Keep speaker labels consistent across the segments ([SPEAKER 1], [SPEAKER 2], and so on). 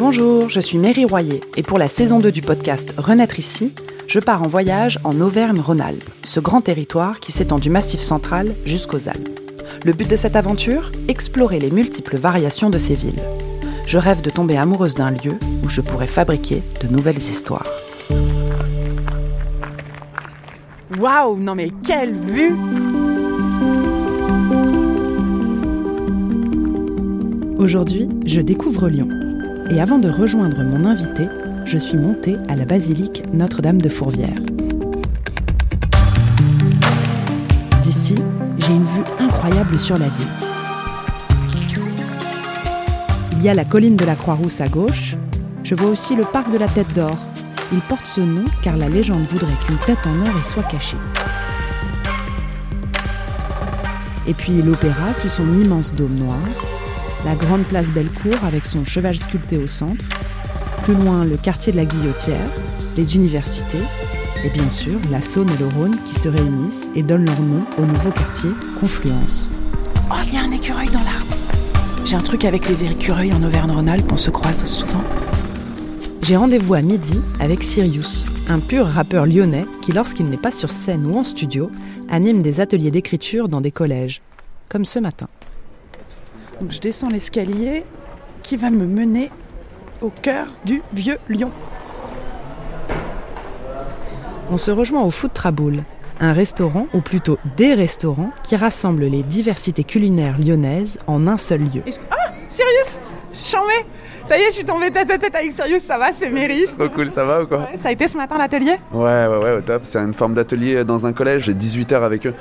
[SPEAKER 1] Bonjour, je suis Mary Royer et pour la saison 2 du podcast Renaître ici, je pars en voyage en Auvergne-Rhône-Alpes, ce grand territoire qui s'étend du Massif central jusqu'aux Alpes. Le but de cette aventure Explorer les multiples variations de ces villes. Je rêve de tomber amoureuse d'un lieu où je pourrais fabriquer de nouvelles histoires. Waouh, non mais quelle vue Aujourd'hui, je découvre Lyon. Et avant de rejoindre mon invité, je suis montée à la basilique Notre-Dame de Fourvière. D'ici, j'ai une vue incroyable sur la ville. Il y a la colline de la Croix-Rousse à gauche. Je vois aussi le parc de la Tête d'Or. Il porte ce nom car la légende voudrait qu'une tête en or y soit cachée. Et puis l'opéra sous son immense dôme noir, la grande place Bellecour avec son cheval sculpté au centre, plus loin le quartier de la Guillotière, les universités, et bien sûr la Saône et le Rhône qui se réunissent et donnent leur nom au nouveau quartier Confluence. Oh, il y a un écureuil dans l'arbre J'ai un truc avec les écureuils en Auvergne-Rhône-Alpes, on se croise souvent. J'ai rendez-vous à midi avec Sirius, un pur rappeur lyonnais qui, lorsqu'il n'est pas sur scène ou en studio, anime des ateliers d'écriture dans des collèges, comme ce matin. Donc je descends l'escalier qui va me mener au cœur du vieux Lyon. On se rejoint au Food Traboul, un restaurant, ou plutôt des restaurants, qui rassemblent les diversités culinaires lyonnaises en un seul lieu. Ah Sirius Chambé ça y est, je suis tombée tête à tête avec Sirius, ça va, c'est Mary.
[SPEAKER 2] Trop cool, ça va ou quoi
[SPEAKER 1] Ça a été ce matin l'atelier?
[SPEAKER 2] Ouais, ouais, ouais, au top. C'est une forme d'atelier dans un collège, j'ai 18 heures avec eux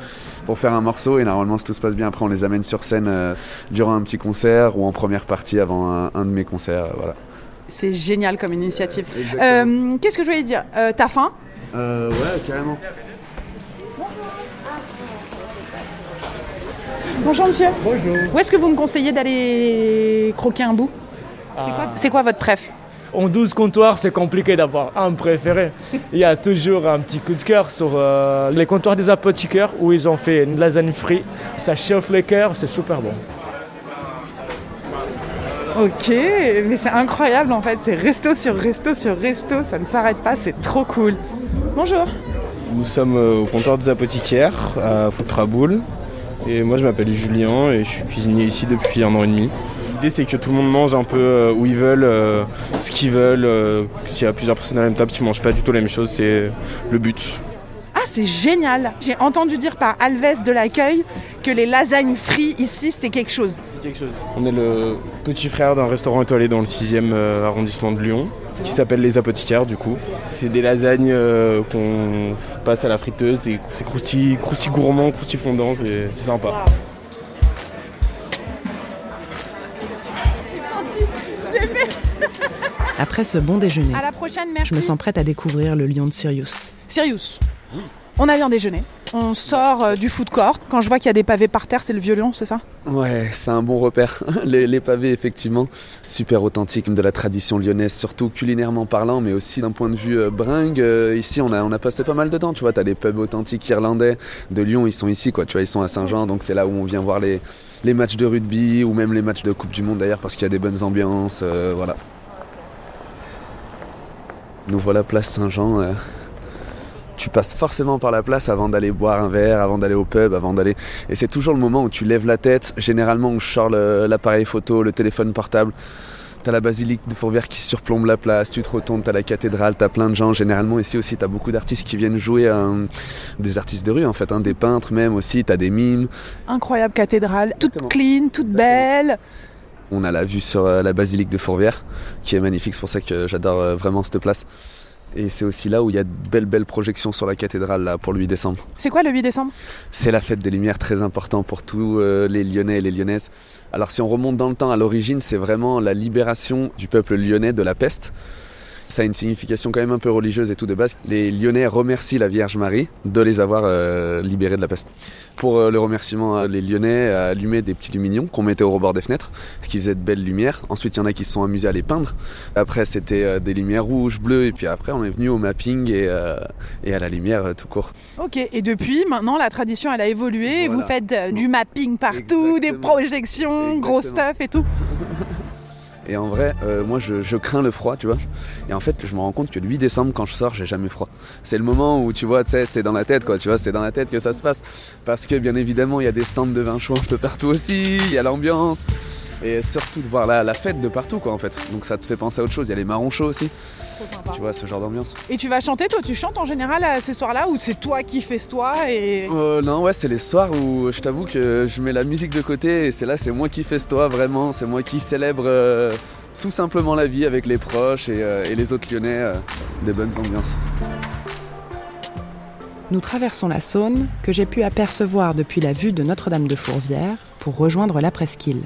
[SPEAKER 2] pour faire un morceau et normalement, si tout se passe bien, après on les amène sur scène euh, durant un petit concert ou en première partie avant un, un de mes concerts, euh, voilà.
[SPEAKER 1] C'est génial comme initiative. Euh, Qu'est-ce que je voulais dire? Euh, T'as faim?
[SPEAKER 2] Euh, ouais, carrément.
[SPEAKER 1] Bonjour monsieur.
[SPEAKER 3] Bonjour.
[SPEAKER 1] Où est-ce que vous me conseillez d'aller croquer un bout? C'est quoi, votre préf
[SPEAKER 3] En 12 comptoirs, c'est compliqué d'avoir un préféré. Il y a toujours un petit coup de cœur sur euh, les comptoirs des apothicaires où ils ont fait une lasagne frite. Ça chauffe les cœurs, c'est super bon.
[SPEAKER 1] Ok, mais c'est incroyable en fait, c'est resto sur resto sur resto, ça ne s'arrête pas, c'est trop cool. Bonjour.
[SPEAKER 4] Nous sommes euh, au comptoir des apothicaires à Foutraboul. Et moi je m'appelle Julien et je suis cuisinier ici depuis un an et demi. L'idée c'est que tout le monde mange un peu euh, où ils veulent, euh, ce qu'ils veulent. euh, S'il y a plusieurs personnes à la même table qui mangent pas du tout la même chose, c'est le but.
[SPEAKER 1] Ah, c'est génial J'ai entendu dire par Alves de l'accueil que les lasagnes frites ici c'était quelque chose.
[SPEAKER 4] C'est quelque chose. On est le petit frère d'un restaurant étoilé dans le 6e euh, arrondissement de Lyon qui s'appelle Les Apothicaires du coup. C'est des lasagnes euh, qu'on passe à la friteuse c'est croustillant, croustillant gourmand, croustillant fondant, c'est c'est sympa.
[SPEAKER 1] Après ce bon déjeuner,
[SPEAKER 5] À la prochaine, merci.
[SPEAKER 1] je me sens prête à découvrir le lion de Sirius. Sirius, on a bien déjeuné. On sort euh, du food court. Quand je vois qu'il y a des pavés par terre, c'est le vieux lion, c'est ça?
[SPEAKER 2] Ouais, c'est un bon repère. Les, les pavés, effectivement, super authentiques de la tradition lyonnaise, surtout culinairement parlant, mais aussi d'un point de vue euh, bringue. Euh, ici, on a, on a passé pas mal de temps. Tu vois, t'as les pubs authentiques irlandais de Lyon, ils sont ici, quoi. Tu vois, ils sont à Saint-Jean, donc c'est là où on vient voir les, les matchs de rugby ou même les matchs de Coupe du Monde d'ailleurs, parce qu'il y a des bonnes ambiances. euh, voilà. Nous voilà place Saint-Jean. euh, tu passes forcément par la place avant d'aller boire un verre, avant d'aller au pub, avant d'aller. Et c'est toujours le moment où tu lèves la tête, généralement où je sors l'appareil photo, le téléphone portable. T'as la basilique de Fourvière qui surplombe la place, tu te retournes, t'as la cathédrale, t'as plein de gens. Généralement ici aussi, t'as beaucoup d'artistes qui viennent jouer, euh, des artistes de rue en fait, hein, des peintres même aussi, t'as des mimes.
[SPEAKER 1] Incroyable cathédrale, toute
[SPEAKER 2] Exactement.
[SPEAKER 1] clean, toute belle.
[SPEAKER 2] On a la vue sur euh, la basilique de Fourvière, qui est magnifique, c'est pour ça que j'adore euh, vraiment cette place. Et c'est aussi là où il y a de belles belles projections sur la cathédrale là, pour le 8 décembre.
[SPEAKER 1] C'est quoi le 8 décembre?
[SPEAKER 2] C'est la fête des Lumières très important pour tous euh, les Lyonnais et les Lyonnaises. Alors si on remonte dans le temps, à l'origine, c'est vraiment la libération du peuple lyonnais de la peste. Ça a une signification quand même un peu religieuse et tout de base. Les Lyonnais remercient la Vierge Marie de les avoir euh, libérés de la peste. Pour euh, le remerciement, euh, les Lyonnais allumaient des petits luminions qu'on mettait au rebord des fenêtres, ce qui faisait de belles lumières. Ensuite, il y en a qui se sont amusés à les peindre. Après, c'était euh, des lumières rouges, bleues, et puis après, on est venu au mapping et, et à la lumière tout court.
[SPEAKER 1] Ok, et depuis, maintenant, la tradition, elle a évolué.
[SPEAKER 2] Voilà.
[SPEAKER 1] Vous faites du mapping partout, des
[SPEAKER 2] Exactement.
[SPEAKER 1] projections, gros stuff et tout.
[SPEAKER 2] Et en vrai, euh, moi je, crains le froid, tu vois. Et en fait, je me rends compte que le 8 décembre, quand je sors, j'ai jamais froid. C'est le moment où tu vois, c'est dans la tête, quoi. Tu vois, c'est dans la tête que ça se passe. Parce que bien évidemment, il y a des stands de vin chaud un peu partout aussi. Il y a l'ambiance. Et surtout de voir la, la fête de partout, quoi, en fait. Donc ça te fait penser à autre chose. Il y a les marrons chauds aussi. Tu vois, ce genre d'ambiance.
[SPEAKER 5] Et tu vas chanter, toi tu chantes en général à ces soirs-là ou c'est toi qui fais toi et.
[SPEAKER 2] Euh, non, ouais, c'est les soirs où je t'avoue que je mets la musique de côté et c'est là, c'est moi qui festoie vraiment, c'est moi qui célèbre euh, tout simplement la vie avec les proches et, euh, et les autres lyonnais, euh, des bonnes ambiances.
[SPEAKER 1] Nous traversons la Saône, que j'ai pu apercevoir depuis la vue de Notre-Dame de Fourvière, pour rejoindre la presqu'île.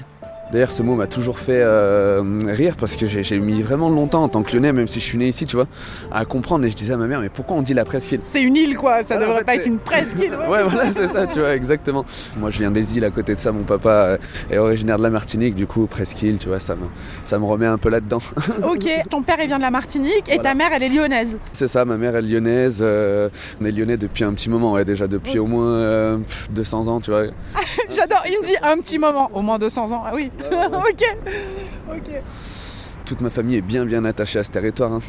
[SPEAKER 2] D'ailleurs, ce mot m'a toujours fait euh, rire parce que j'ai mis vraiment longtemps en tant que lyonnais, même si je suis né ici, tu vois, à comprendre. Et je disais à ma mère, mais pourquoi on dit la presqu'île?
[SPEAKER 5] C'est une île quoi, ça
[SPEAKER 2] en
[SPEAKER 5] devrait
[SPEAKER 2] fait,
[SPEAKER 5] pas être une presqu'île.
[SPEAKER 2] Ouais, voilà, c'est ça, tu vois, exactement. Moi, je viens des îles à côté de ça. Mon papa euh, est originaire de la Martinique, du coup, presqu'île, tu vois, ça me, ça me remet un peu là-dedans.
[SPEAKER 5] ok, ton père il vient de la Martinique et
[SPEAKER 2] Voilà.
[SPEAKER 5] ta mère elle est lyonnaise.
[SPEAKER 2] C'est ça, ma mère est lyonnaise. euh, on est lyonnais depuis un petit moment, ouais, déjà depuis au moins euh, pff, 200 ans, tu vois.
[SPEAKER 5] J'adore, il me dit un petit moment, au moins 200 ans, ah oui. ok, ok.
[SPEAKER 2] Toute ma famille est bien, bien attachée à ce territoire. hein.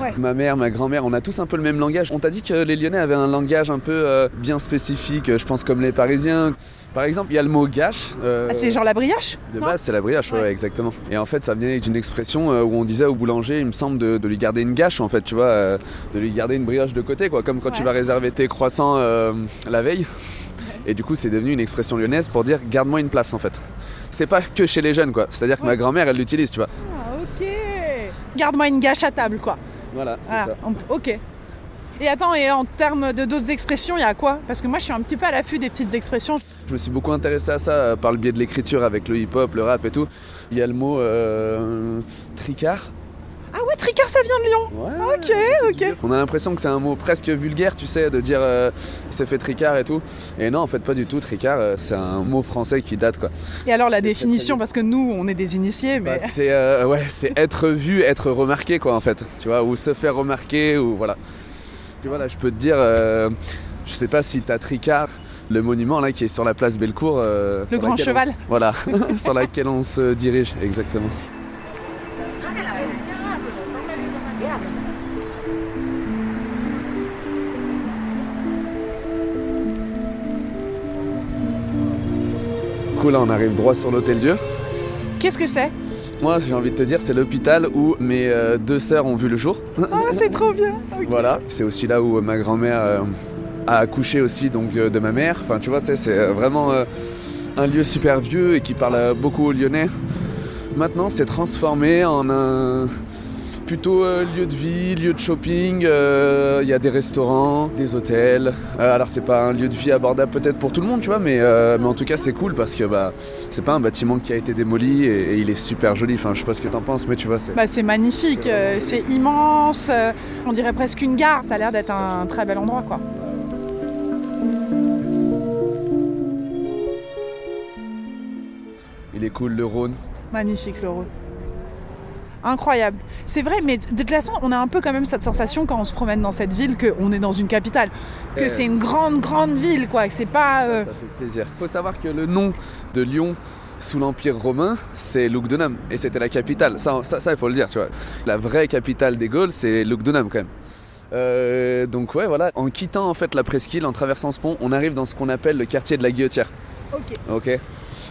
[SPEAKER 5] Ouais.
[SPEAKER 2] Ma mère, ma grand-mère, on a tous un peu le même langage. On t'a dit que les Lyonnais avaient un langage un peu euh, bien spécifique, je pense comme les Parisiens. Par exemple, il y a le mot gâche. euh,
[SPEAKER 5] Ah, c'est genre la brioche?
[SPEAKER 2] De base, c'est la brioche, ouais,
[SPEAKER 5] Ouais.
[SPEAKER 2] exactement. Et en fait, ça venait d'une expression euh, où on disait au boulanger, il me semble, de, de lui garder une gâche, en fait, tu vois, euh, de lui garder une brioche de côté, quoi, comme quand tu vas réserver tes croissants la veille. Et du coup, c'est devenu une expression lyonnaise pour dire garde-moi une place, en fait. C'est pas que chez les jeunes, quoi. C'est-à-dire que ma grand-mère, elle l'utilise, tu vois.
[SPEAKER 5] Ah, ok. Garde-moi une gâche à table quoi.
[SPEAKER 2] Voilà, c'est
[SPEAKER 5] Ah,
[SPEAKER 2] ça.
[SPEAKER 5] on- ok. Et attends, et en termes de d'autres expressions, il y a quoi? Parce que moi je suis un petit peu à l'affût des petites expressions.
[SPEAKER 2] Je me suis beaucoup intéressé à ça euh, par le biais de l'écriture avec le hip-hop, le rap et tout. Il y a le mot euh, tricard.
[SPEAKER 5] Tricard ça vient de Lyon
[SPEAKER 2] Ouais.
[SPEAKER 5] Ok, ok.
[SPEAKER 2] On a l'impression que c'est un mot presque vulgaire, tu sais, de dire euh, c'est fait tricard et tout. Et non, en fait, pas du tout. Tricard, euh, c'est un mot français qui date, quoi.
[SPEAKER 5] Et alors la définition, parce que nous on est des initiés, mais.
[SPEAKER 2] Bah, c'est euh, ouais, c'est être vu, être remarqué, quoi, en fait. Tu vois, ou se faire remarquer, ou voilà. Tu vois, là, je peux te dire, je sais pas si t'as Tricard, le monument là qui est sur la place Bellecour. euh,
[SPEAKER 5] Le grand
[SPEAKER 2] on-
[SPEAKER 5] cheval.
[SPEAKER 2] Voilà, sur laquelle on se dirige, exactement. Coup, là, on arrive droit sur l'hôtel Dieu.
[SPEAKER 5] Qu'est-ce que c'est?
[SPEAKER 2] Moi, j'ai envie de te dire, c'est l'hôpital où mes euh, deux sœurs ont vu le jour.
[SPEAKER 5] Oh, c'est trop bien.
[SPEAKER 2] Voilà, c'est aussi là où euh, ma grand-mère euh, a accouché aussi donc euh, de ma mère. Enfin, tu vois, c'est vraiment un lieu super vieux et qui parle beaucoup aux Lyonnais. Maintenant, c'est transformé en un plutôt euh, lieu de vie, lieu de shopping. euh, Il y a des restaurants, des hôtels. Euh, alors, c'est pas un lieu de vie abordable peut-être pour tout le monde, tu vois, mais, mais en tout cas, c'est cool parce que bah, c'est pas un bâtiment qui a été démoli et, et il est super joli. Enfin, je sais pas ce que t'en penses, mais tu vois, c'est.
[SPEAKER 5] Bah, c'est magnifique, c'est immense, on dirait presque une gare, ça a l'air d'être un très bel endroit quoi.
[SPEAKER 2] Il est cool, le Rhône.
[SPEAKER 5] Magnifique le Rhône. Incroyable. C'est vrai, mais de toute façon, on a un peu quand même cette sensation quand on se promène dans cette ville qu'on est dans une capitale, que c'est une grande, grande ville, quoi. que C'est pas. euh,
[SPEAKER 2] Ça fait plaisir. Il faut savoir que le nom de Lyon sous l'Empire romain, c'est Lugdunum. Et c'était la capitale. Ça, ça, ça, il faut le dire, tu vois. La vraie capitale des Gaules, c'est Lugdunum quand même. Euh, donc ouais, voilà. En quittant en fait la presqu'île, en traversant ce pont, on arrive dans ce qu'on appelle le quartier de la Guillotière.
[SPEAKER 5] Ok.
[SPEAKER 2] Ok.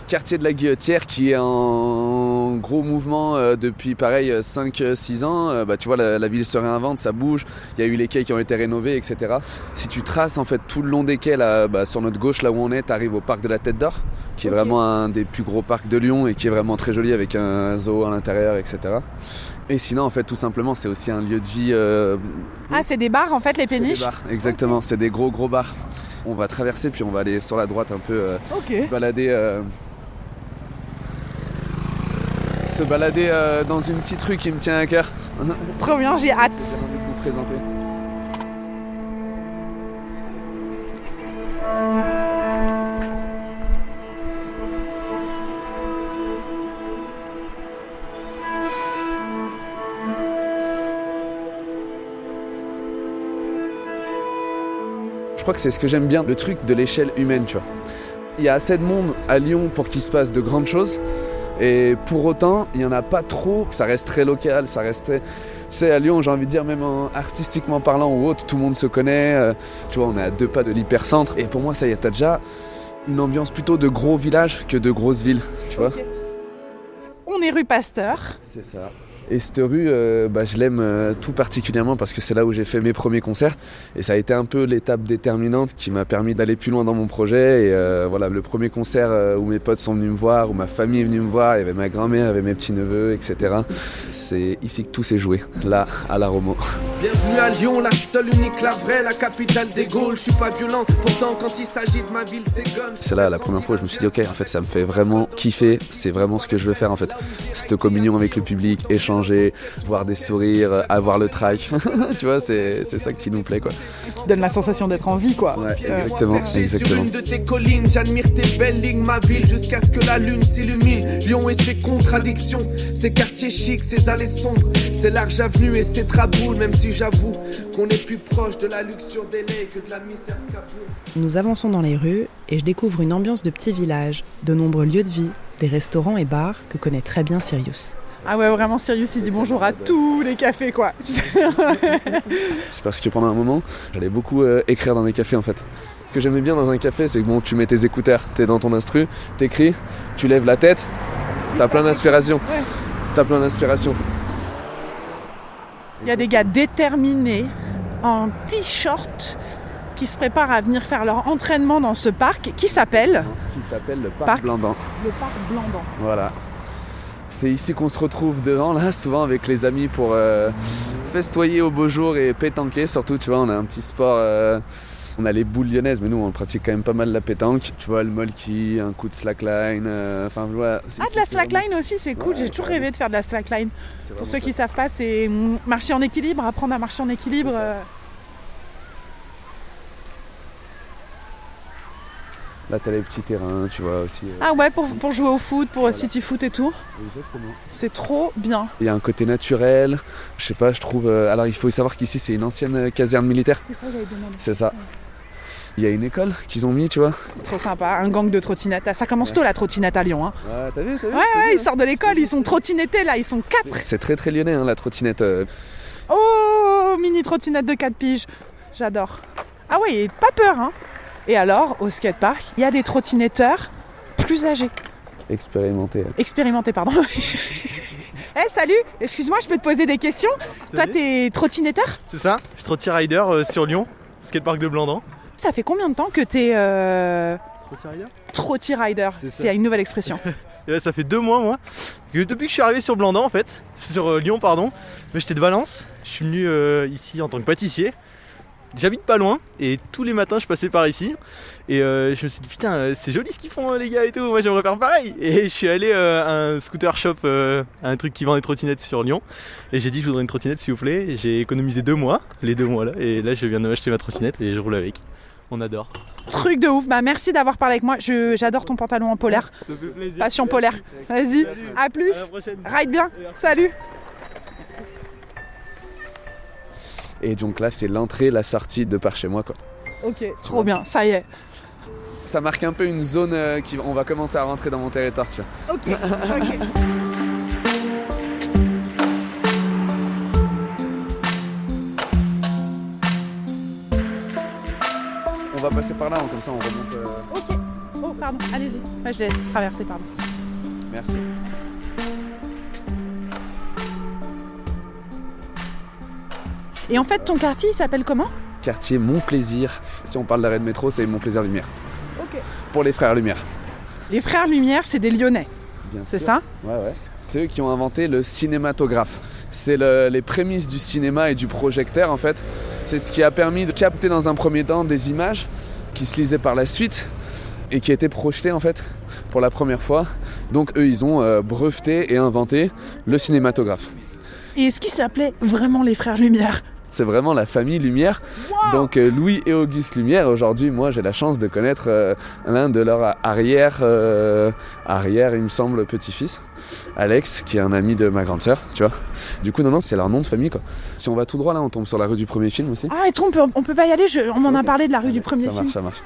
[SPEAKER 2] Quartier de la Guillotière qui est en gros mouvement euh, depuis pareil 5-6 ans. Euh, bah, tu vois, la, la ville se réinvente, ça bouge. Il y a eu les quais qui ont été rénovés, etc. Si tu traces en fait tout le long des quais, là, bah, sur notre gauche, là où on est, tu arrives au parc de la Tête d'Or, qui est vraiment un des plus gros parcs de Lyon et qui est vraiment très joli avec un zoo à l'intérieur, etc. Et sinon, en fait, tout simplement, c'est aussi un lieu de vie. euh,
[SPEAKER 5] Ah, c'est des bars en fait, les
[SPEAKER 2] c'est des
[SPEAKER 5] péniches
[SPEAKER 2] bars, exactement, c'est des gros gros bars. On va traverser, puis on va aller sur la droite un peu. euh, se balader euh, se balader euh, dans une petite rue qui me tient à cœur.
[SPEAKER 5] Trop bien, j'ai hâte.
[SPEAKER 2] De vous présenter. Je crois que c'est ce que j'aime bien, le truc de l'échelle humaine, tu vois. Il y a assez de monde à Lyon pour qu'il se passe de grandes choses, Et pour autant, il n'y en a pas trop, ça reste très local, ça reste très... Tu sais, à Lyon, j'ai envie de dire, même en artistiquement parlant ou autre, tout le monde se connaît. euh, tu vois, on est à deux pas de l'hypercentre. Et pour moi, ça y est, t'as déjà une ambiance plutôt de gros village que de grosses villes, tu vois.
[SPEAKER 5] On est rue Pasteur.
[SPEAKER 2] C'est ça. Et cette rue, euh, bah, je l'aime euh, tout particulièrement parce que c'est là où j'ai fait mes premiers concerts. Et ça a été un peu l'étape déterminante qui m'a permis d'aller plus loin dans mon projet. Et euh, voilà, le premier concert où mes potes sont venus me voir, où ma famille est venue me voir, il y avait ma grand-mère, il y avait mes petits-neveux, etc. C'est ici que tout s'est joué, là, à la Romo.
[SPEAKER 6] Bienvenue à Lyon, la seule, unique, la vraie, la capitale des Gaules. Je suis pas violent, pourtant quand il s'agit de ma ville, c'est gun.
[SPEAKER 2] C'est là la première fois où je me suis dit, ok, en fait, ça me fait vraiment kiffer. C'est vraiment ce que je veux faire, en fait. Cette communion avec le public, échanger, voir des sourires, avoir le track. tu vois, c'est c'est ça qui nous plaît, quoi.
[SPEAKER 5] Qui donne la sensation d'être en vie, quoi.
[SPEAKER 2] Ouais, exactement,
[SPEAKER 6] sur
[SPEAKER 2] exactement.
[SPEAKER 6] une de tes collines, j'admire tes belles lignes, ma ville, jusqu'à ce que la lune s'illumine. Lyon et ses contradictions, ses quartiers chics, ses allées sombres, ses larges avenues et ses traboules, même si j'avoue qu'on est plus proche de la luxure des laits que de la misère.
[SPEAKER 1] Nous avançons dans les rues et je découvre une ambiance de petit village, de nombreux lieux de vie, des restaurants et bars que connaît très bien Sirius.
[SPEAKER 5] Ah ouais, vraiment, Sirius, il dit bonjour à tous les cafés, quoi.
[SPEAKER 2] C'est parce que pendant un moment, j'allais beaucoup euh, écrire dans mes cafés en fait. Ce que j'aimais bien dans un café, c'est que bon, tu mets tes écouteurs, t'es dans ton instru, t'écris, tu lèves la tête, t'as plein d'inspiration.
[SPEAKER 5] Ouais.
[SPEAKER 2] T'as plein d'inspiration.
[SPEAKER 5] Il y a des gars déterminés en t-shirt qui se préparent à venir faire leur entraînement dans ce parc qui s'appelle
[SPEAKER 2] Qui s'appelle le parc,
[SPEAKER 5] Parc.
[SPEAKER 2] Blandan.
[SPEAKER 5] le parc Blandan.
[SPEAKER 2] Voilà. C'est ici qu'on se retrouve devant, là, souvent avec les amis pour euh, festoyer au beau jour et pétanquer. Surtout, tu vois, on a un petit sport. euh, on a les boules lyonnaises, mais nous, on pratique quand même pas mal la pétanque. Tu vois, le molki, un coup de slackline. euh, Enfin, voilà. c'est-
[SPEAKER 5] Ah, de la slackline aussi, c'est cool.
[SPEAKER 2] Ouais,
[SPEAKER 5] J'ai toujours rêvé de faire de la slackline. Pour ceux qui
[SPEAKER 2] top.
[SPEAKER 5] savent pas, c'est marcher en équilibre, apprendre à marcher en équilibre.
[SPEAKER 2] Là, t'as les petits terrains, tu vois aussi. euh,
[SPEAKER 5] Ah ouais, pour, pour jouer au foot, pour
[SPEAKER 2] Voilà.
[SPEAKER 5] city foot et tout. C'est trop bien.
[SPEAKER 2] Il y a un côté naturel. Je sais pas, je trouve. euh, alors, il faut savoir qu'ici, c'est une ancienne euh, caserne militaire.
[SPEAKER 5] C'est ça j'avais demandé.
[SPEAKER 2] C'est ça. Il y a une école qu'ils ont mis, tu vois.
[SPEAKER 5] Trop sympa, un gang de trottinettes. Ah, Ça commence tôt la trottinette à Lyon. Hein.
[SPEAKER 2] Ouais, t'as vu, t'as vu
[SPEAKER 5] Ouais, ouais, ils sortent de l'école, ils sont trottinettés là, ils sont quatre.
[SPEAKER 2] C'est très très lyonnais, hein, la trottinette. euh.
[SPEAKER 5] Oh, mini trottinette de 4 piges. J'adore. Ah et pas peur, hein. Et alors, au skatepark, il y a des trottinetteurs plus âgés.
[SPEAKER 2] expérimenté.
[SPEAKER 5] Expérimentés, pardon. Eh, salut Excuse-moi, je peux te poser des questions Toi, t'es trottinetteur
[SPEAKER 7] C'est ça, je suis trottier rider euh, sur Lyon, skatepark de Blandan.
[SPEAKER 5] Ça fait combien de temps que t'es euh,
[SPEAKER 7] Trottier rider?
[SPEAKER 5] trotty rider
[SPEAKER 7] C'est ça.
[SPEAKER 5] C'est une nouvelle expression.
[SPEAKER 7] Et ouais, ça fait deux mois moi. Que depuis que je suis arrivé sur Blandan en fait, sur euh, Lyon pardon, mais j'étais de Valence, je suis venu euh, ici en tant que pâtissier. J'habite pas loin et tous les matins je passais par ici et euh, je me suis dit putain euh, c'est joli ce qu'ils font euh, les gars et tout, moi j'aimerais faire pareil et je suis allé euh, à un scooter shop, euh, à un truc qui vend des trottinettes sur Lyon et j'ai dit je voudrais une trottinette s'il vous plaît Et j'ai économisé deux mois, les deux mois là et là je viens de m'acheter ma trottinette et je roule avec. On adore.
[SPEAKER 5] Truc de ouf. Bah, merci d'avoir parlé avec moi. Je- J'adore ton pantalon en polaire.
[SPEAKER 7] Ça fait plaisir.
[SPEAKER 5] Passion polaire. Vas-y, à plus.
[SPEAKER 7] À la prochaine.
[SPEAKER 5] Ride bien. Salut.
[SPEAKER 2] Et donc là, c'est l'entrée, la sortie de par chez moi, quoi.
[SPEAKER 5] Ok, trop bien. Ça y est.
[SPEAKER 2] Ça marque un peu une zone euh, qui, on va commencer à rentrer dans mon territoire, tu vois.
[SPEAKER 5] Ok, ok.
[SPEAKER 2] On va passer par là, hein, comme ça on remonte. euh,
[SPEAKER 5] Ok. Oh, pardon. Allez-y. Ouais, je laisse traverser, pardon.
[SPEAKER 2] Merci.
[SPEAKER 5] Et en fait, ton quartier, il s'appelle comment?
[SPEAKER 2] Quartier Mon Plaisir. Si on parle d'arrêt de métro, c'est Mon Plaisir Lumière.
[SPEAKER 5] Ok.
[SPEAKER 2] Pour les frères Lumière.
[SPEAKER 5] Les frères Lumière, c'est des Lyonnais. C'est ça?
[SPEAKER 2] Ouais, ouais. C'est eux qui ont inventé le cinématographe. C'est le- les prémices du cinéma et du projecteur en fait. C'est ce qui a permis de capter dans un premier temps des images qui se lisaient par la suite et qui étaient projetées en fait pour la première fois. Donc eux ils ont euh, breveté et inventé le cinématographe.
[SPEAKER 5] Et est-ce qu'ils s'appelaient vraiment les frères Lumière?
[SPEAKER 2] C'est vraiment la famille Lumière. Donc euh, Louis et Auguste Lumière, aujourd'hui moi j'ai la chance de connaître euh, l'un de leurs arrière, euh, arrière il me semble petit-fils, Alex, qui est un ami de ma grande sœur, tu vois. Du coup non non c'est leur nom de famille quoi. Si on va tout droit là on tombe sur la rue du premier film aussi.
[SPEAKER 5] Ah, et on peut, on peut pas y aller je- On m'en a parlé de la rue du premier
[SPEAKER 2] ça
[SPEAKER 5] film.
[SPEAKER 2] marche, ça marche.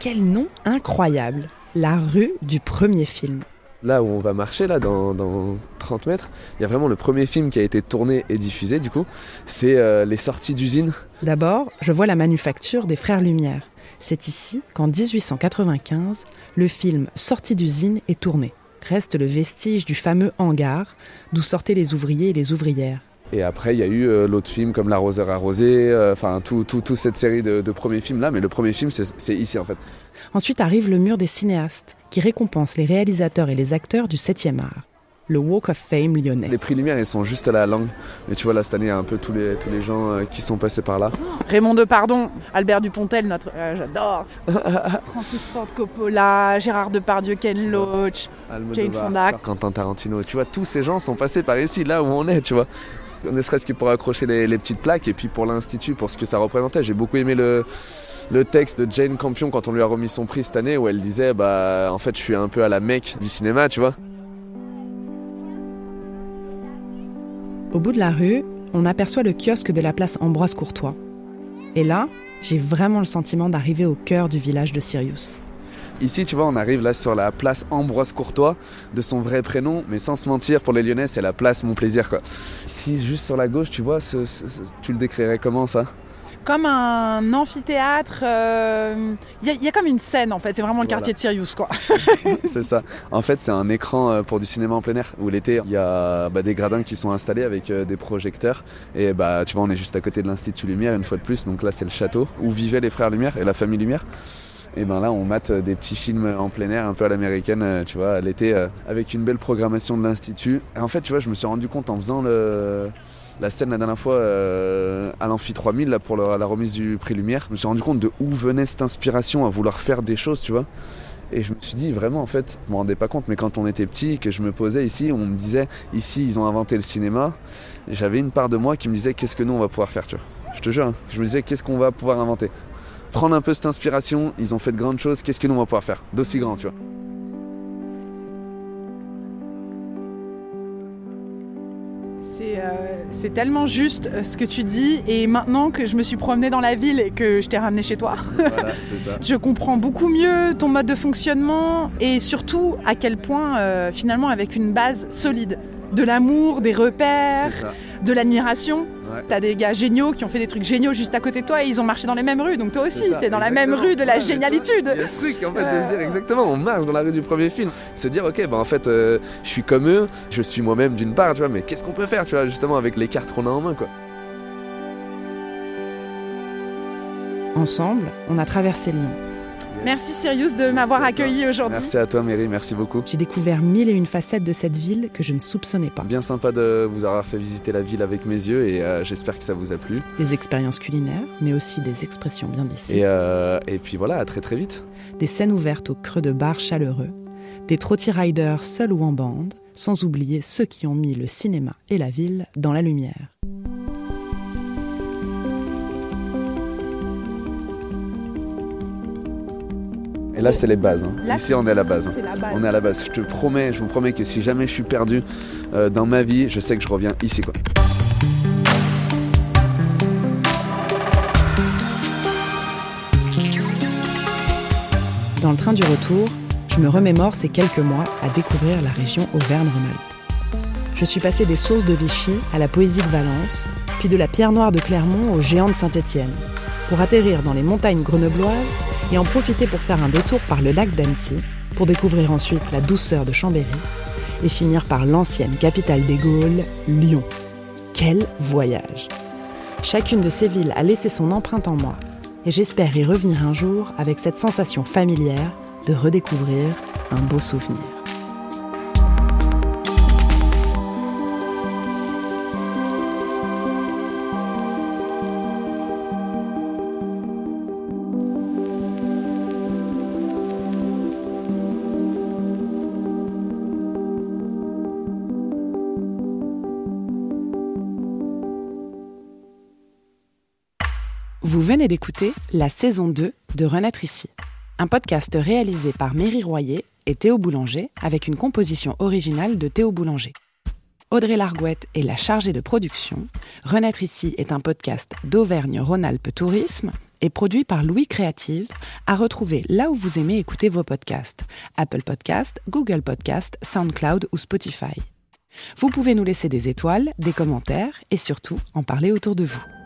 [SPEAKER 1] Quel nom incroyable la rue du premier film.
[SPEAKER 2] Là où on va marcher, là, dans, dans 30 mètres, il y a vraiment le premier film qui a été tourné et diffusé, du coup. C'est euh, les sorties d'usine.
[SPEAKER 1] D'abord, je vois la manufacture des Frères Lumière. C'est ici qu'en 1895, le film Sortie d'usine est tourné. Reste le vestige du fameux hangar d'où sortaient les ouvriers et les ouvrières.
[SPEAKER 2] Et après, il y a eu euh, l'autre film comme L'arroseur arrosé, euh, enfin, tout, tout, toute cette série de, de premiers films là. Mais le premier film, c'est ici, en fait.
[SPEAKER 1] Ensuite arrive le mur des cinéastes, qui récompense les réalisateurs et les acteurs du 7e art. Le Walk of Fame lyonnais.
[SPEAKER 2] Les prix Lumière, ils sont juste à la langue. Mais tu vois, là, cette année, il y a un peu tous les, tous les gens euh, qui sont passés par là.
[SPEAKER 5] Raymond Depardon, Albert Dupontel, notre. euh, J'adore. Francis Ford Coppola, Gérard Depardieu, Ken Loach. Jane Fonda.
[SPEAKER 2] Quentin Tarantino, tu vois, tous ces gens sont passés par ici, là où on est, tu vois. Ne serait-ce que pour accrocher les, les petites plaques et puis pour l'Institut, pour ce que ça représentait. J'ai beaucoup aimé le, le texte de Jane Campion quand on lui a remis son prix cette année où elle disait bah en fait je suis un peu à la mecque du cinéma, tu vois.
[SPEAKER 1] Au bout de la rue, on aperçoit le kiosque de la place Ambroise Courtois. Et là, j'ai vraiment le sentiment d'arriver au cœur du village de Sirius.
[SPEAKER 2] Ici, tu vois, on arrive là sur la place Ambroise Courtois, de son vrai prénom, mais sans se mentir, pour les Lyonnais, c'est la place Mon Plaisir, quoi. Ici, juste sur la gauche, tu vois, ce- ce- ce- tu le décrirais comment ça?
[SPEAKER 5] Comme un amphithéâtre. euh, Il y, a- il y a comme une scène en fait, c'est vraiment le
[SPEAKER 2] Voilà.
[SPEAKER 5] quartier de Sirius quoi.
[SPEAKER 2] C'est ça. En fait, c'est un écran euh, pour du cinéma en plein air où l'été, il y a bah, des gradins qui sont installés avec euh, des projecteurs. Et bah, tu vois, on est juste à côté de l'Institut Lumière une fois de plus. Donc là, c'est le château où vivaient les frères Lumière et la famille Lumière. Et ben là, on mate euh, des petits films en plein air, un peu à l'américaine, euh, tu vois, l'été, euh, avec une belle programmation de l'Institut. Et en fait, tu vois, je me suis rendu compte en faisant le, la scène la dernière fois euh, à l'Amphi 3000 là, pour la remise du prix Lumière. Je me suis rendu compte de où venait cette inspiration à vouloir faire des choses, tu vois. Et je me suis dit vraiment en fait, je me rendais pas compte, mais quand on était petit, que je me posais ici, on me disait ici ils ont inventé le cinéma, j'avais une part de moi qui me disait qu'est-ce que nous on va pouvoir faire, tu vois. Je te jure, hein, je me disais qu'est-ce qu'on va pouvoir inventer. Prendre un peu cette inspiration, ils ont fait de grandes choses, qu'est-ce que nous on va pouvoir faire d'aussi grand, tu vois.
[SPEAKER 5] C'est tellement juste euh, ce que tu dis et maintenant que je me suis promenée dans la ville et que je t'ai ramené chez toi,
[SPEAKER 2] Voilà, c'est ça.
[SPEAKER 5] je comprends beaucoup mieux ton mode de fonctionnement et surtout à quel point euh, finalement avec une base solide, de l'amour, des repères, de l'admiration.
[SPEAKER 2] Ouais.
[SPEAKER 5] T'as des gars géniaux qui ont fait des trucs géniaux juste à côté de toi et ils ont marché dans les mêmes rues. Donc toi aussi, t'es dans la même rue de la
[SPEAKER 2] Ouais,
[SPEAKER 5] génialitude.
[SPEAKER 2] Il y a ce truc en fait de se dire exactement, on marche dans la rue du premier film, se dire ok bah en fait euh, je suis comme eux, je suis moi-même d'une part, tu vois, mais qu'est-ce qu'on peut faire, tu vois, justement avec les cartes qu'on a en main quoi.
[SPEAKER 1] Ensemble, on a traversé Lyon.
[SPEAKER 5] Merci Sirius de m'avoir accueilli aujourd'hui.
[SPEAKER 2] Merci à toi Mary, merci beaucoup.
[SPEAKER 1] J'ai découvert mille et une facettes de cette ville que je ne soupçonnais pas.
[SPEAKER 2] Bien sympa de vous avoir fait visiter la ville avec mes yeux et euh, j'espère que ça vous a plu.
[SPEAKER 1] Des expériences culinaires, mais aussi des expressions bien d'ici.
[SPEAKER 2] Et, euh, et puis voilà, à très très vite.
[SPEAKER 1] Des scènes ouvertes au creux de bars chaleureux. Des trotty riders seuls ou en bande, sans oublier ceux qui ont mis le cinéma et la ville dans la lumière.
[SPEAKER 2] Et là c'est les bases. hein.
[SPEAKER 5] Là,
[SPEAKER 2] Ici on est à la base. hein.
[SPEAKER 5] La base.
[SPEAKER 2] On est à la base. Je te promets, je vous promets que si jamais je suis perdu euh, dans ma vie, je sais que je reviens ici quoi.
[SPEAKER 1] Dans le train du retour, je me remémore ces quelques mois à découvrir la région Auvergne-Rhône-Alpes. Je suis passé des sources de Vichy à la poésie de Valence, puis de la pierre noire de Clermont aux géants de Saint-Étienne, pour atterrir dans les montagnes grenobloises et en profiter pour faire un détour par le lac d'Annecy, pour découvrir ensuite la douceur de Chambéry et finir par l'ancienne capitale des Gaules, Lyon. Quel voyage Chacune de ces villes a laissé son empreinte en moi, et j'espère y revenir un jour avec cette sensation familière de redécouvrir un beau souvenir. Vous venez d'écouter la saison 2 de Renaître ici, un podcast réalisé par Méry Royer et Théo Boulanger avec une composition originale de Théo Boulanger. Audrey Largouette est la chargée de production. Renaître ici est un podcast d'Auvergne-Rhône-Alpes Tourisme est produit par Louis Créative, à retrouver là où vous aimez écouter vos podcasts Apple Podcasts, Google Podcasts, SoundCloud ou Spotify. Vous pouvez nous laisser des étoiles, des commentaires et surtout en parler autour de vous.